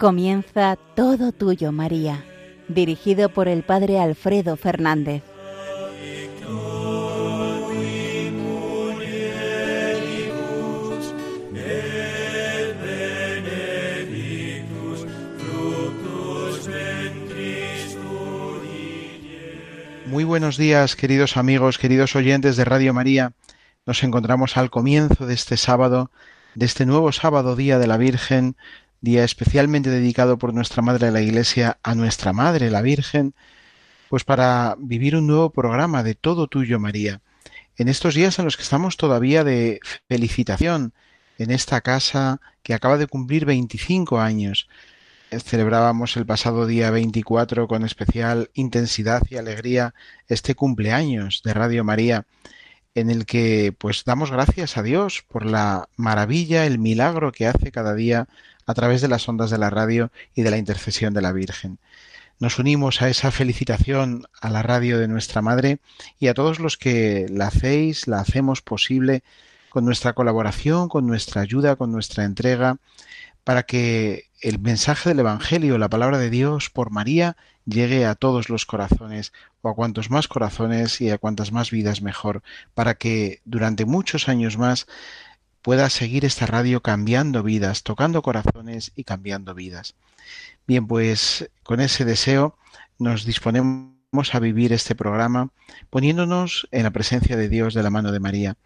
Comienza Todo Tuyo, María, dirigido por el Padre Alfredo Fernández. Muy buenos días, queridos amigos, queridos oyentes de Radio María. Nos encontramos al comienzo de este sábado, de este nuevo sábado, Día de la Virgen, día especialmente dedicado por nuestra Madre la Iglesia a nuestra Madre, la Virgen, pues para vivir un nuevo programa de Todo Tuyo, María. En estos días en los que estamos todavía de felicitación en esta casa que acaba de cumplir 25 años. Celebrábamos el pasado día 24 con especial intensidad y alegría este cumpleaños de Radio María en el que pues damos gracias a Dios por la maravilla, el milagro que hace cada día a través de las ondas de la radio y de la intercesión de la Virgen. Nos unimos a esa felicitación a la radio de nuestra Madre y a todos los que la hacéis, la hacemos posible con nuestra colaboración, con nuestra ayuda, con nuestra entrega, para que el mensaje del Evangelio, la palabra de Dios por María, llegue a todos los corazones, o a cuantos más corazones y a cuantas más vidas mejor, para que durante muchos años más pueda seguir esta radio cambiando vidas, tocando corazones y cambiando vidas. Bien, pues con ese deseo nos disponemos a vivir este programa poniéndonos en la presencia de Dios de la mano de María.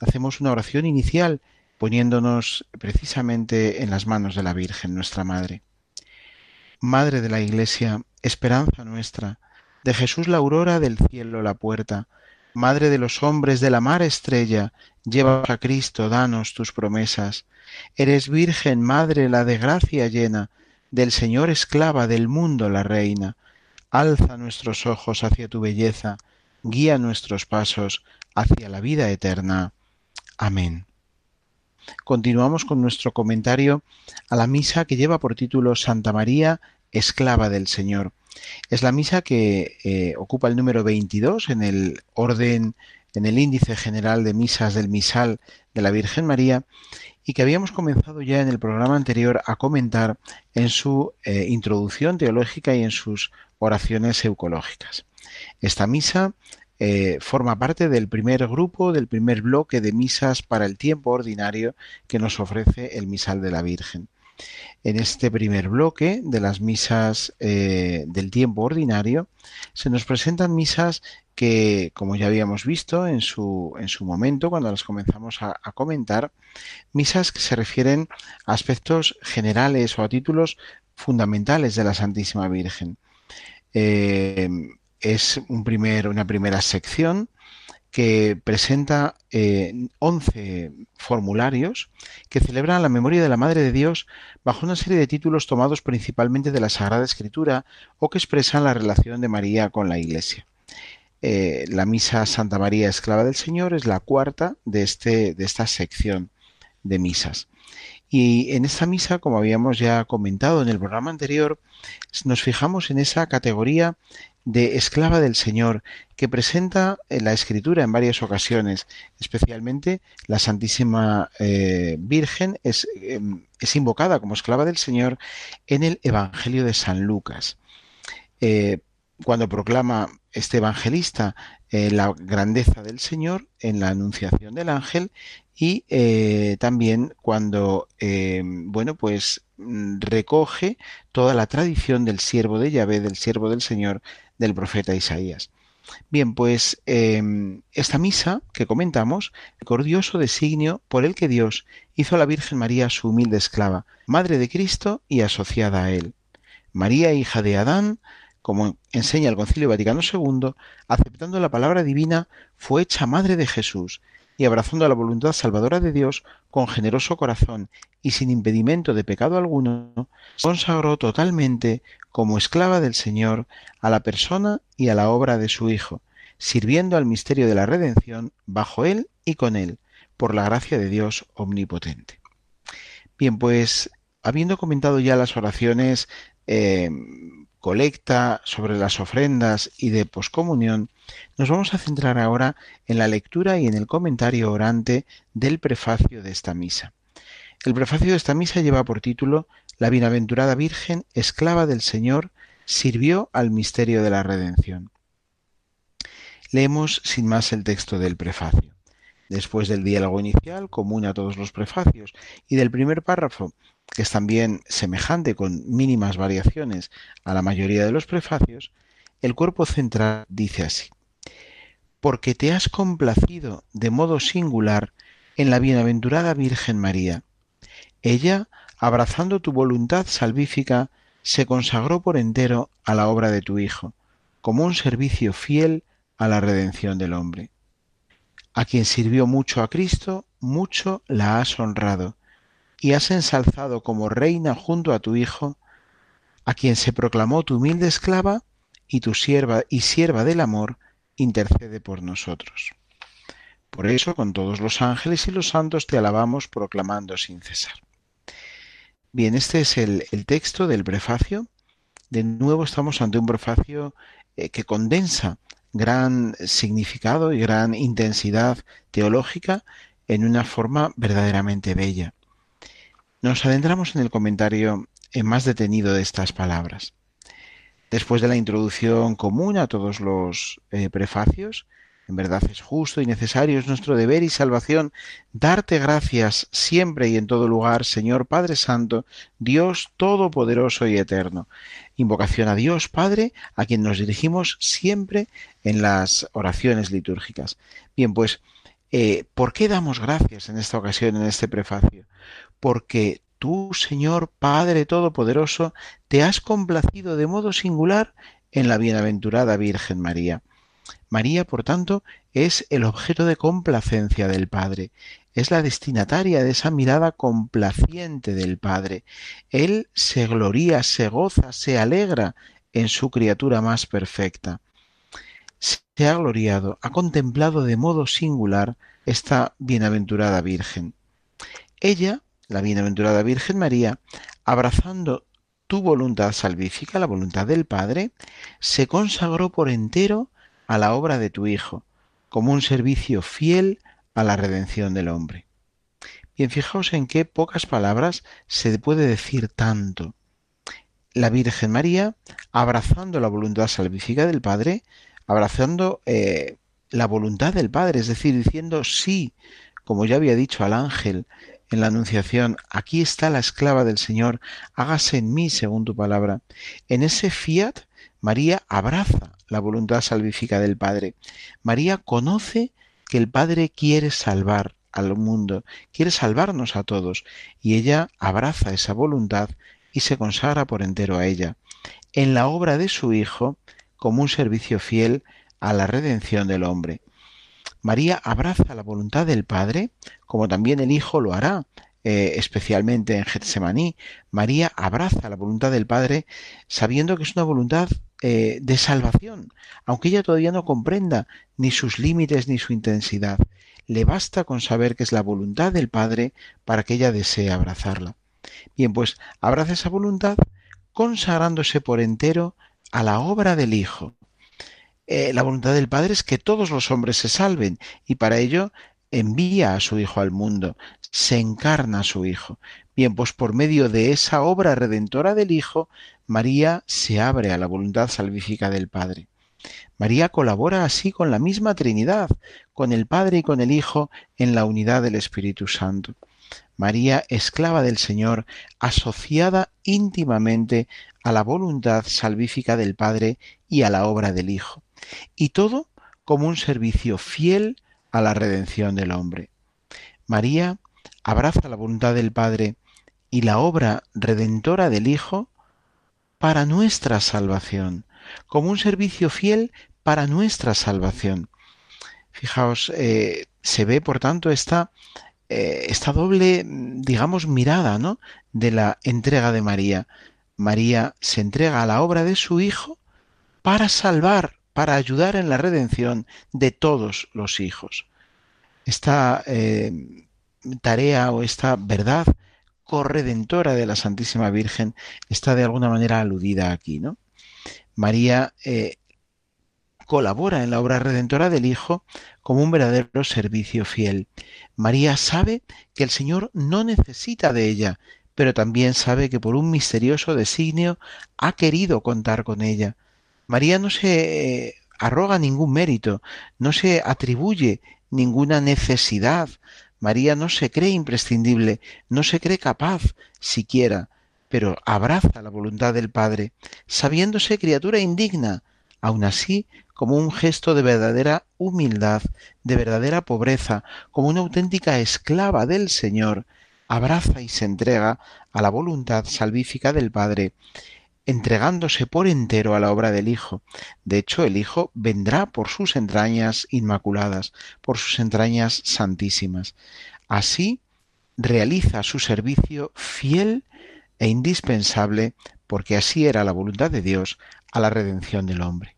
Hacemos una oración inicial poniéndonos precisamente en las manos de la Virgen, nuestra Madre. Madre de la Iglesia, esperanza nuestra, de Jesús la aurora del cielo la puerta, Madre de los hombres de la mar estrella, lleva a Cristo, danos tus promesas. Eres Virgen, Madre, la de gracia llena, del Señor esclava, del mundo la reina. Alza nuestros ojos hacia tu belleza, guía nuestros pasos hacia la vida eterna. Amén. Continuamos con nuestro comentario a la misa que lleva por título Santa María, esclava del Señor. Es la misa que eh, ocupa el número 22 en el orden, en el índice general de misas del misal de la Virgen María y que habíamos comenzado ya en el programa anterior a comentar en su eh, introducción teológica y en sus oraciones eucológicas. Esta misa eh, forma parte del primer grupo, del primer bloque de misas para el tiempo ordinario que nos ofrece el misal de la Virgen. En este primer bloque de las misas eh, del tiempo ordinario se nos presentan misas que, como ya habíamos visto en su, en su momento, cuando las comenzamos a, comentar, misas que se refieren a aspectos generales o a títulos fundamentales de la Santísima Virgen. Eh, es un primer, una primera sección que presenta eh, 11 formularios que celebran la memoria de la Madre de Dios bajo una serie de títulos tomados principalmente de la Sagrada Escritura o que expresan la relación de María con la Iglesia. Eh, la Misa Santa María Esclava del Señor es la cuarta de, este, de esta sección de misas. Y en esta misa, como habíamos ya comentado en el programa anterior, nos fijamos en esa categoría de esclava del Señor que presenta en la Escritura en varias ocasiones, especialmente la Santísima eh, Virgen es, em, es, invocada como esclava del Señor en el Evangelio de San Lucas. Eh, cuando proclama este evangelista eh, la grandeza del Señor en la anunciación del ángel y también cuando em, bueno pues mm, recoge toda la tradición del siervo de Yahvé, del siervo del Señor, del profeta Isaías. Bien, pues em, esta misa que comentamos, el cordioso designio por el que Dios hizo a la Virgen María su humilde esclava, madre de Cristo y asociada a él. María, hija de Adán, como enseña el Concilio Vaticano II, aceptando la palabra divina, fue hecha madre de Jesús y abrazando la voluntad salvadora de Dios con generoso corazón y sin impedimento de pecado alguno, consagró totalmente como esclava del Señor a la persona y a la obra de su Hijo, sirviendo al misterio de la redención bajo él y con él, por la gracia de Dios omnipotente. Bien, pues habiendo comentado ya las oraciones eh, colecta, sobre las ofrendas y de poscomunión, nos vamos a centrar ahora en la lectura y en el comentario orante del prefacio de esta misa. El prefacio de esta misa lleva por título La bienaventurada Virgen, esclava del Señor, sirvió al misterio de la redención. Leemos sin más el texto del prefacio. Después del diálogo inicial, común a todos los prefacios, y del primer párrafo, que es también semejante con mínimas variaciones a la mayoría de los prefacios, el cuerpo central dice así. Porque te has complacido de modo singular en la bienaventurada Virgen María. Ella, abrazando tu voluntad salvífica, se consagró por entero a la obra de tu Hijo, como un servicio fiel a la redención del hombre. A quien sirvió mucho a Cristo, mucho la has honrado, y has ensalzado como reina junto a tu Hijo, a quien se proclamó tu humilde esclava, y tu sierva y sierva del amor, intercede por nosotros. Por eso, con todos los ángeles y los santos te alabamos proclamando sin cesar. Bien, este es el, texto del prefacio. De nuevo estamos ante un prefacio eh, que condensa gran significado y gran intensidad teológica en una forma verdaderamente bella. Nos adentramos en el comentario más detenido de estas palabras. Después de la introducción común a todos los eh, prefacios, en verdad es justo y necesario, es nuestro deber y salvación darte gracias siempre y en todo lugar, Señor Padre Santo, Dios Todopoderoso y Eterno. Invocación a Dios Padre, a quien nos dirigimos siempre en las oraciones litúrgicas. Bien, pues, eh, ¿por qué damos gracias en esta ocasión, en este prefacio? Porque tú, Señor Padre Todopoderoso, te has complacido de modo singular en la bienaventurada Virgen María. María, por tanto, es el objeto de complacencia del Padre, es la destinataria de esa mirada complaciente del Padre. Él se gloría, se goza, se alegra en su criatura más perfecta. Se ha gloriado, ha contemplado de modo singular esta bienaventurada Virgen. Ella la bienaventurada Virgen María, abrazando tu voluntad salvífica, la voluntad del Padre, se consagró por entero a la obra de tu Hijo, como un servicio fiel a la redención del hombre. Bien, fijaos en qué pocas palabras se puede decir tanto. La Virgen María, abrazando la voluntad salvífica del Padre, abrazando eh, la voluntad del Padre, es decir, diciendo sí, como ya había dicho al ángel, en la Anunciación, aquí está la esclava del Señor, hágase en mí según tu palabra. En ese fiat, María abraza la voluntad salvífica del Padre. María conoce que el Padre quiere salvar al mundo, quiere salvarnos a todos, y ella abraza esa voluntad y se consagra por entero a ella, en la obra de su Hijo, como un servicio fiel a la redención del hombre. María abraza la voluntad del Padre, como también el Hijo lo hará, eh, especialmente en Getsemaní. María abraza la voluntad del Padre sabiendo que es una voluntad eh, de salvación, aunque ella todavía no comprenda ni sus límites ni su intensidad. Le basta con saber que es la voluntad del Padre para que ella desee abrazarla. Bien, pues abraza esa voluntad consagrándose por entero a la obra del Hijo. Eh, la voluntad del Padre es que todos los hombres se salven y para ello envía a su Hijo al mundo, se encarna a su Hijo. Bien, pues por medio de esa obra redentora del Hijo, María se abre a la voluntad salvífica del Padre. María colabora así con la misma Trinidad, con el Padre y con el Hijo en la unidad del Espíritu Santo. María, esclava del Señor, asociada íntimamente a la voluntad salvífica del Padre y a la obra del Hijo y todo como un servicio fiel a la redención del hombre. María abraza la voluntad del Padre y la obra redentora del Hijo para nuestra salvación, como un servicio fiel para nuestra salvación. Fijaos, eh, se ve por tanto esta, eh, esta doble, digamos, mirada ¿no? de la entrega de María. María se entrega a la obra de su Hijo para salvar para ayudar en la redención de todos los hijos. Esta eh, tarea o esta verdad corredentora de la Santísima Virgen está de alguna manera aludida aquí, ¿no? María eh, colabora en la obra redentora del Hijo como un verdadero servicio fiel. María sabe que el Señor no necesita de ella, pero también sabe que por un misterioso designio ha querido contar con ella. María no se eh, arroga ningún mérito, no se atribuye ninguna necesidad. María no se cree imprescindible, no se cree capaz siquiera, pero abraza la voluntad del Padre, sabiéndose criatura indigna, aun así como un gesto de verdadera humildad, de verdadera pobreza, como una auténtica esclava del Señor, abraza y se entrega a la voluntad salvífica del Padre, entregándose por entero a la obra del Hijo. De hecho, el Hijo vendrá por sus entrañas inmaculadas, por sus entrañas santísimas. Así realiza su servicio fiel e indispensable, porque así era la voluntad de Dios, a la redención del hombre.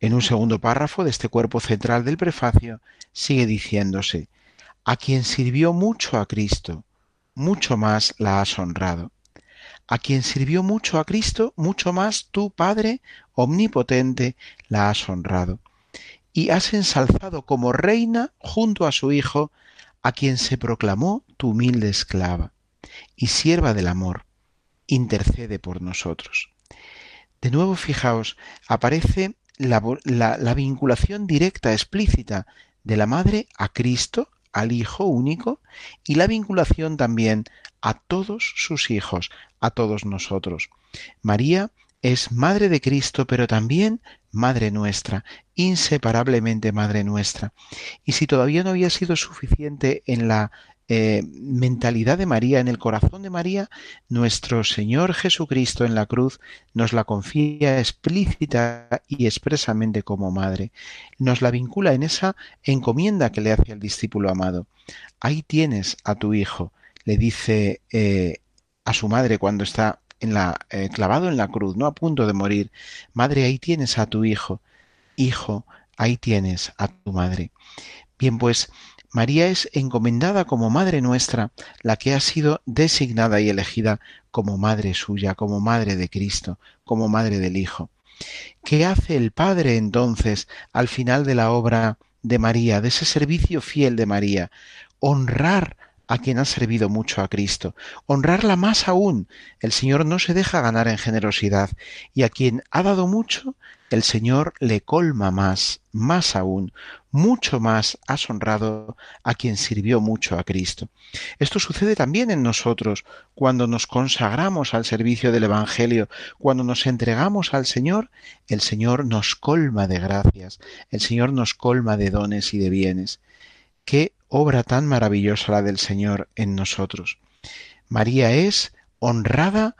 En un segundo párrafo de este cuerpo central del prefacio sigue diciéndose, a quien sirvió mucho a Cristo, mucho más la has honrado a quien sirvió mucho a Cristo, mucho más tú, Padre omnipotente, la has honrado. Y has ensalzado como reina junto a su Hijo, a quien se proclamó tu humilde esclava y sierva del amor, intercede por nosotros. De nuevo, fijaos, aparece la, la, vinculación directa, explícita de la madre a Cristo, al Hijo único, y la vinculación también a todos sus hijos, a todos nosotros. María es Madre de Cristo, pero también Madre nuestra, inseparablemente Madre nuestra. Y si todavía no había sido suficiente en la eh, mentalidad de María, en el corazón de María, nuestro Señor Jesucristo en la cruz nos la confía explícita y expresamente como Madre. Nos la vincula en esa encomienda que le hace al discípulo amado. Ahí tienes a tu Hijo, le dice eh, a su madre cuando está en la, eh, clavado en la cruz, no a punto de morir, madre, ahí tienes a tu hijo, hijo, ahí tienes a tu madre. Bien, pues María es encomendada como Madre nuestra, la que ha sido designada y elegida como Madre suya, como Madre de Cristo, como Madre del Hijo. ¿Qué hace el Padre entonces al final de la obra de María, de ese servicio fiel de María? Honrar a quien ha servido mucho a Cristo, honrarla más aún. El Señor no se deja ganar en generosidad, y a quien ha dado mucho, el Señor le colma más, más aún, mucho más has honrado a quien sirvió mucho a Cristo. Esto sucede también en nosotros cuando nos consagramos al servicio del Evangelio, cuando nos entregamos al Señor, el Señor nos colma de gracias, el Señor nos colma de dones y de bienes. Qué obra tan maravillosa la del Señor en nosotros. María es honrada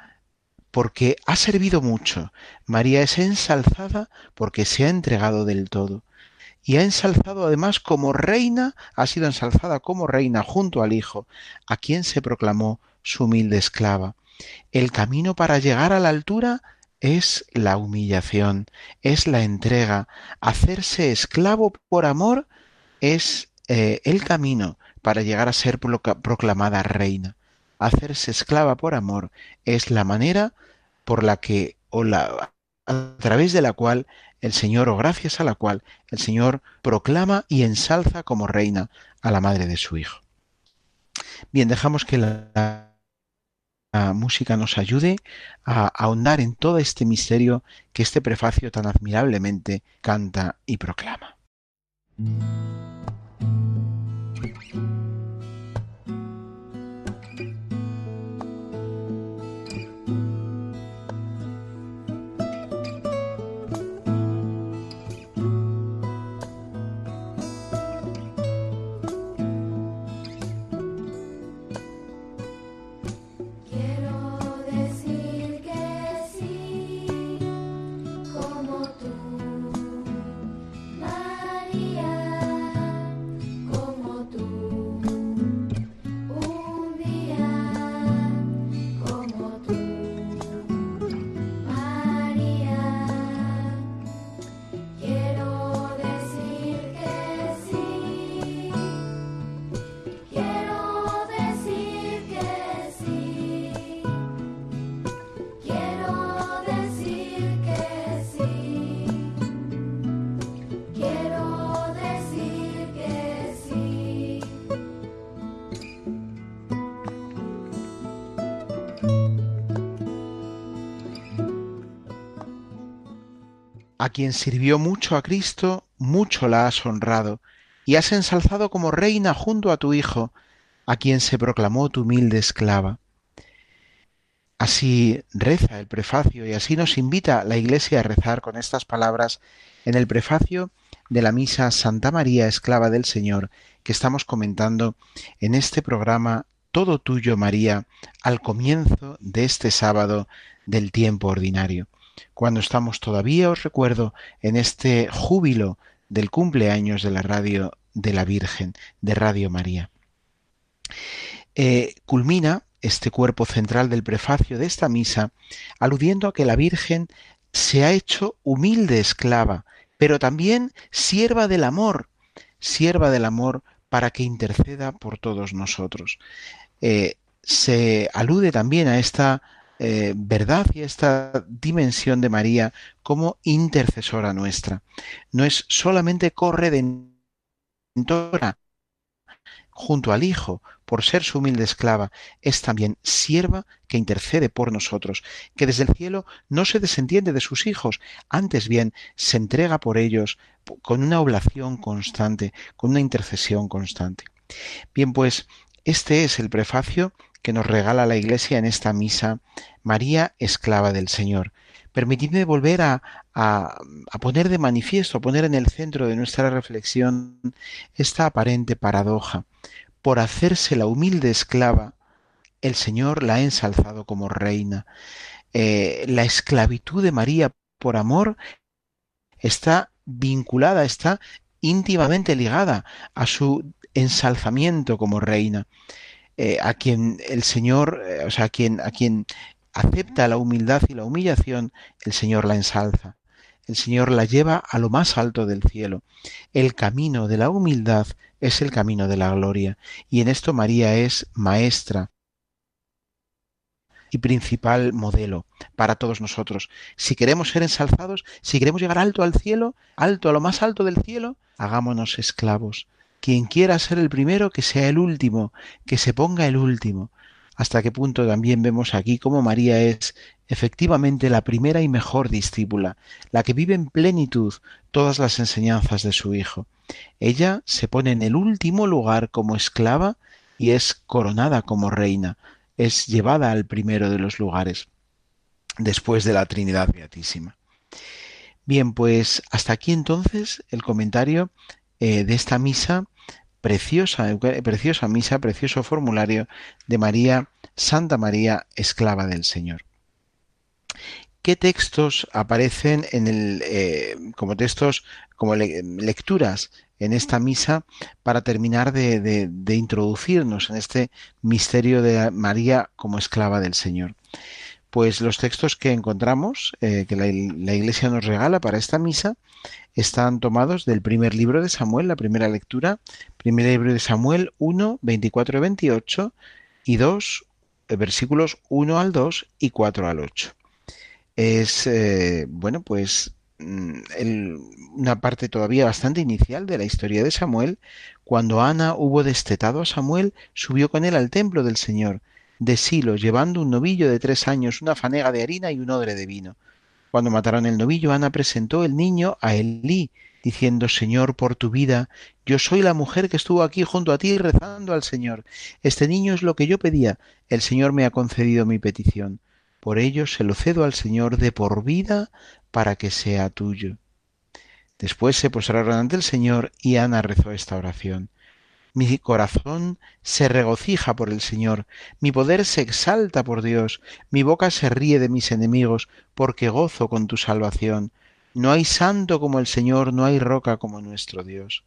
porque ha servido mucho. María es ensalzada porque se ha entregado del todo. Y ha ensalzado además como reina, ha sido ensalzada como reina junto al Hijo, a quien se proclamó su humilde esclava. El camino para llegar a la altura es la humillación, es la entrega. Hacerse esclavo por amor es eh, el camino para llegar a ser proclamada reina. Hacerse esclava por amor es la manera por la que, o la, a través de la cual el Señor, o gracias a la cual el Señor proclama y ensalza como reina a la madre de su Hijo. Bien, dejamos que la, la música nos ayude a ahondar en todo este misterio que este prefacio tan admirablemente canta y proclama. A quien sirvió mucho a Cristo, mucho la has honrado, y has ensalzado como reina junto a tu Hijo, a quien se proclamó tu humilde esclava. Así reza el prefacio y así nos invita la Iglesia a rezar con estas palabras en el prefacio de la misa Santa María, esclava del Señor, que estamos comentando en este programa Todo tuyo, María, al comienzo de este sábado del tiempo ordinario. Cuando estamos todavía, os recuerdo, en este júbilo del cumpleaños de la radio de la Virgen, de Radio María. Eh, culmina este cuerpo central del prefacio de esta misa aludiendo a que la Virgen se ha hecho humilde esclava, pero también sierva del amor, sierva del amor para que interceda por todos nosotros. Eh, se alude también a esta eh, verdad y esta dimensión de María como intercesora nuestra. No es solamente corredentora junto al Hijo, por ser su humilde esclava, es también sierva que intercede por nosotros, que desde el cielo no se desentiende de sus hijos, antes bien se entrega por ellos con una oblación constante, con una intercesión constante. Bien, pues este es el prefacio que nos regala la Iglesia en esta misa, María, esclava del Señor. Permitidme volver a, a, poner de manifiesto, a poner en el centro de nuestra reflexión esta aparente paradoja por hacerse la humilde esclava, el Señor la ha ensalzado como reina. Eh, la esclavitud de María por amor está vinculada, está íntimamente ligada a su ensalzamiento como reina. Eh, a quien el Señor, eh, o sea, a quien, a quien acepta la humildad y la humillación, el Señor la ensalza. El Señor la lleva a lo más alto del cielo. El camino de la humildad es el camino de la gloria, y en esto María es maestra y principal modelo para todos nosotros. Si queremos ser ensalzados, si queremos llegar alto al cielo, alto a lo más alto del cielo, hagámonos esclavos. Quien quiera ser el primero, que sea el último, que se ponga el último. Hasta qué punto también vemos aquí cómo María es efectivamente la primera y mejor discípula, la que vive en plenitud todas las enseñanzas de su Hijo. Ella se pone en el último lugar como esclava y es coronada como reina, es llevada al primero de los lugares, después de la Trinidad Beatísima. Bien, pues hasta aquí entonces el comentario eh, de esta misa, preciosa, misa, precioso formulario de María, Santa María, esclava del Señor. ¿Qué textos aparecen en el, eh, como textos, como lecturas en esta misa para terminar de, introducirnos en este misterio de María como esclava del Señor? Pues los textos que encontramos, eh, que la, Iglesia nos regala para esta misa, están tomados del primer libro de Samuel, la primera lectura, primer libro de Samuel 1, 24 y 28, y 2, eh, versículos 1 al 2 y 4 al 8 es, eh, bueno, pues mm, una parte todavía bastante inicial de la historia de Samuel, cuando Ana hubo destetado a Samuel, subió con él al templo del Señor, de Silo, llevando un novillo de tres años, una fanega de harina y un odre de vino. Cuando mataron el novillo, Ana presentó el niño a Elí, diciendo, Señor, por tu vida, yo soy la mujer que estuvo aquí junto a ti rezando al Señor. Este niño es lo que yo pedía, el Señor me ha concedido mi petición. Por ello se lo cedo al Señor de por vida para que sea tuyo. Después se postraron ante el Señor y Ana rezó esta oración. Mi corazón se regocija por el Señor, mi poder se exalta por Dios, mi boca se ríe de mis enemigos, porque gozo con tu salvación. No hay santo como el Señor, no hay roca como nuestro Dios.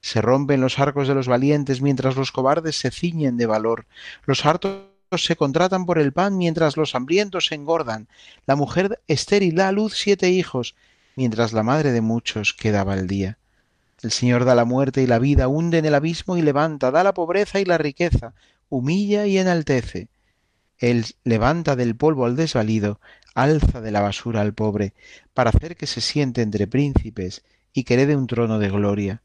Se rompen los arcos de los valientes mientras los cobardes se ciñen de valor. Los hartos se contratan por el pan mientras los hambrientos se engordan. La mujer estéril da a luz siete hijos, mientras la madre de muchos quedaba al día. El Señor da la muerte y la vida, hunde en el abismo y levanta, da la pobreza y la riqueza, humilla y enaltece. Él levanta del polvo al desvalido, alza de la basura al pobre, para hacer que se siente entre príncipes y que herede un trono de gloria,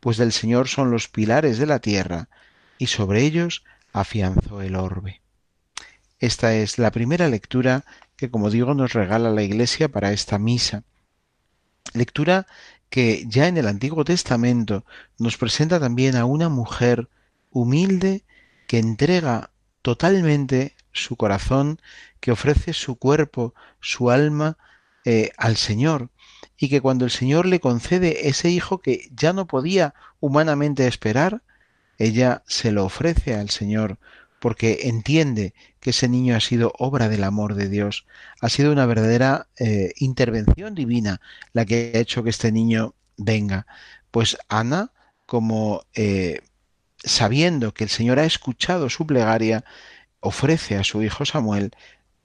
pues del Señor son los pilares de la tierra, y sobre ellos afianzó el orbe. Esta es la primera lectura que, como digo, nos regala la Iglesia para esta misa. Lectura que ya en el Antiguo Testamento nos presenta también a una mujer humilde que entrega totalmente su corazón, que ofrece su cuerpo, su alma eh, al Señor, y que cuando el Señor le concede ese hijo que ya no podía humanamente esperar, ella se lo ofrece al Señor porque entiende que ese niño ha sido obra del amor de Dios, ha sido una verdadera eh, intervención divina la que ha hecho que este niño venga. Pues Ana, como eh, sabiendo que el Señor ha escuchado su plegaria, ofrece a su hijo Samuel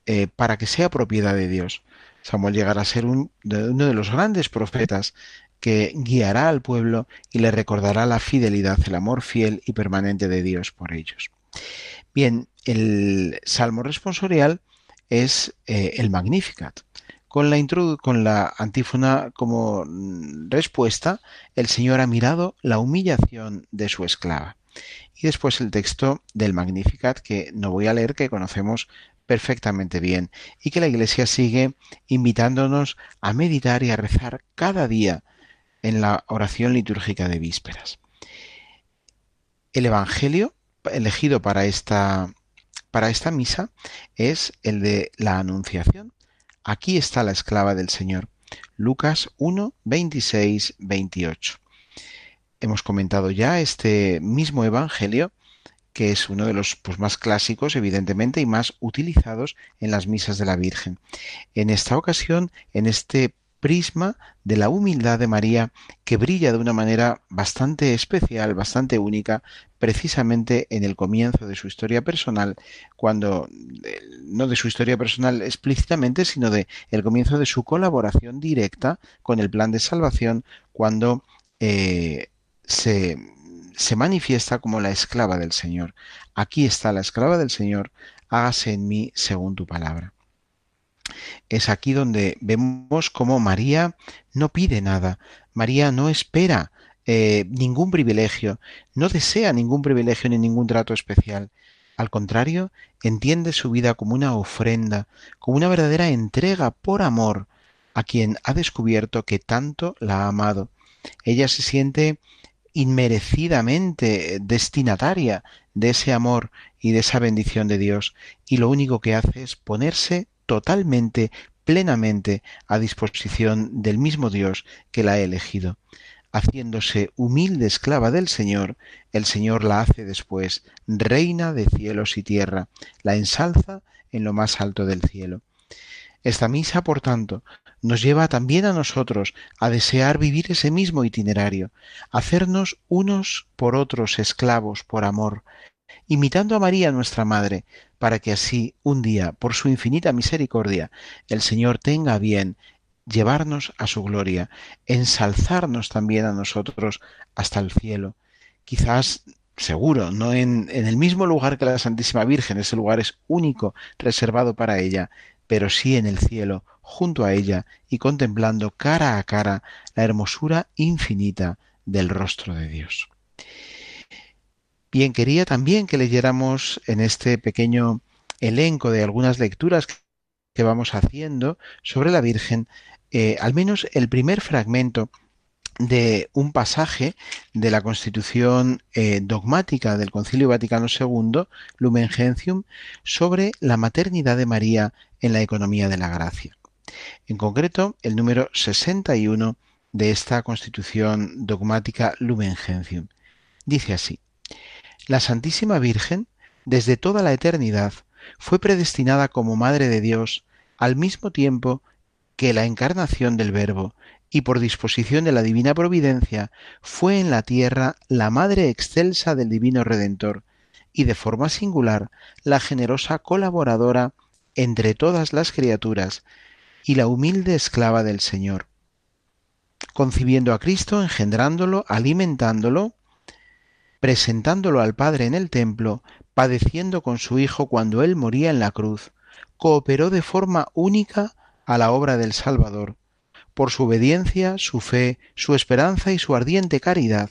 eh, para que sea propiedad de Dios. Samuel llegará a ser uno de los grandes profetas que guiará al pueblo y le recordará la fidelidad, el amor fiel y permanente de Dios por ellos. Bien, el salmo responsorial es eh, el Magnificat. Con la, con la antífona como respuesta, el Señor ha mirado la humillación de su esclava. Y después el texto del Magnificat, que no voy a leer, que conocemos perfectamente bien, y que la Iglesia sigue invitándonos a meditar y a rezar cada día en la oración litúrgica de vísperas. El Evangelio elegido para esta, para esta misa es el de la Anunciación. Aquí está la esclava del Señor. Lucas 1, 26, 28. Hemos comentado ya este mismo Evangelio, que es uno de los pues, más clásicos, evidentemente, y más utilizados en las misas de la Virgen. En esta ocasión, en este prisma de la humildad de María que brilla de una manera bastante especial, bastante única, precisamente en el comienzo de su historia personal, cuando no de su historia personal explícitamente, sino de el comienzo de su colaboración directa con el plan de salvación, cuando eh, se, se manifiesta como la esclava del Señor. Aquí está la esclava del Señor, hágase en mí según tu palabra es aquí donde vemos cómo María no pide nada, María no espera eh, ningún privilegio, no desea ningún privilegio ni ningún trato especial. Al contrario, entiende su vida como una ofrenda, como una verdadera entrega por amor a quien ha descubierto que tanto la ha amado. Ella se siente inmerecidamente destinataria de ese amor y de esa bendición de Dios, y lo único que hace es ponerse totalmente, plenamente a disposición del mismo Dios que la ha elegido. Haciéndose humilde esclava del Señor, el Señor la hace después reina de cielos y tierra, la ensalza en lo más alto del cielo. Esta misa, por tanto, nos lleva también a nosotros a desear vivir ese mismo itinerario, hacernos unos por otros esclavos por amor, imitando a María nuestra Madre, para que así un día, por su infinita misericordia, el Señor tenga bien llevarnos a su gloria, ensalzarnos también a nosotros hasta el cielo. Quizás, seguro, no en, en, el mismo lugar que la Santísima Virgen, ese lugar es único, reservado para ella, pero sí en el cielo, junto a ella y contemplando cara a cara la hermosura infinita del rostro de Dios. Bien, quería también que leyéramos en este pequeño elenco de algunas lecturas que vamos haciendo sobre la Virgen, eh, al menos el primer fragmento de un pasaje de la Constitución eh, dogmática del Concilio Vaticano II, Lumen Gentium, sobre la maternidad de María en la economía de la gracia. En concreto, el número 61 de esta Constitución dogmática Lumen Gentium. Dice así: la Santísima Virgen, desde toda la eternidad, fue predestinada como Madre de Dios al mismo tiempo que la encarnación del Verbo, y por disposición de la Divina Providencia, fue en la tierra la Madre excelsa del Divino Redentor, y de forma singular la generosa colaboradora entre todas las criaturas, y la humilde esclava del Señor. Concibiendo a Cristo, engendrándolo, alimentándolo, presentándolo al Padre en el templo, padeciendo con su Hijo cuando él moría en la cruz, cooperó de forma única a la obra del Salvador, por su obediencia, su fe, su esperanza y su ardiente caridad,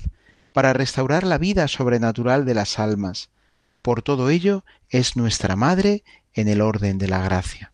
para restaurar la vida sobrenatural de las almas. Por todo ello es nuestra Madre en el orden de la gracia.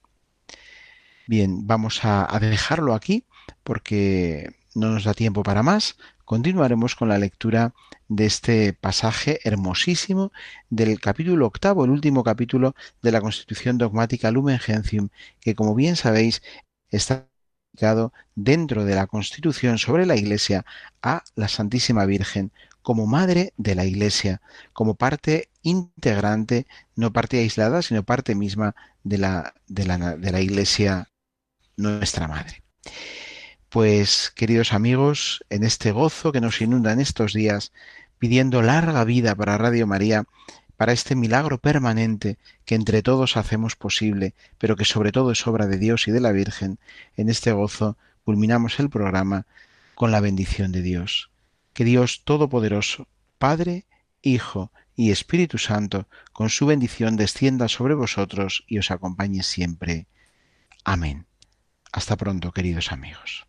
Bien, vamos a, dejarlo aquí porque no nos da tiempo para más, continuaremos con la lectura de este pasaje hermosísimo del capítulo octavo, el último capítulo de la Constitución Dogmática Lumen Gentium, que como bien sabéis está dedicado dentro de la Constitución sobre la Iglesia a la Santísima Virgen como madre de la Iglesia, como parte integrante, no parte aislada, sino parte misma de la, de la, de la Iglesia, nuestra madre. Pues, queridos amigos, en este gozo que nos inunda en estos días, pidiendo larga vida para Radio María, para este milagro permanente que entre todos hacemos posible, pero que sobre todo es obra de Dios y de la Virgen, en este gozo culminamos el programa con la bendición de Dios. Que Dios Todopoderoso, Padre, Hijo y Espíritu Santo, con su bendición descienda sobre vosotros y os acompañe siempre. Amén. Hasta pronto, queridos amigos.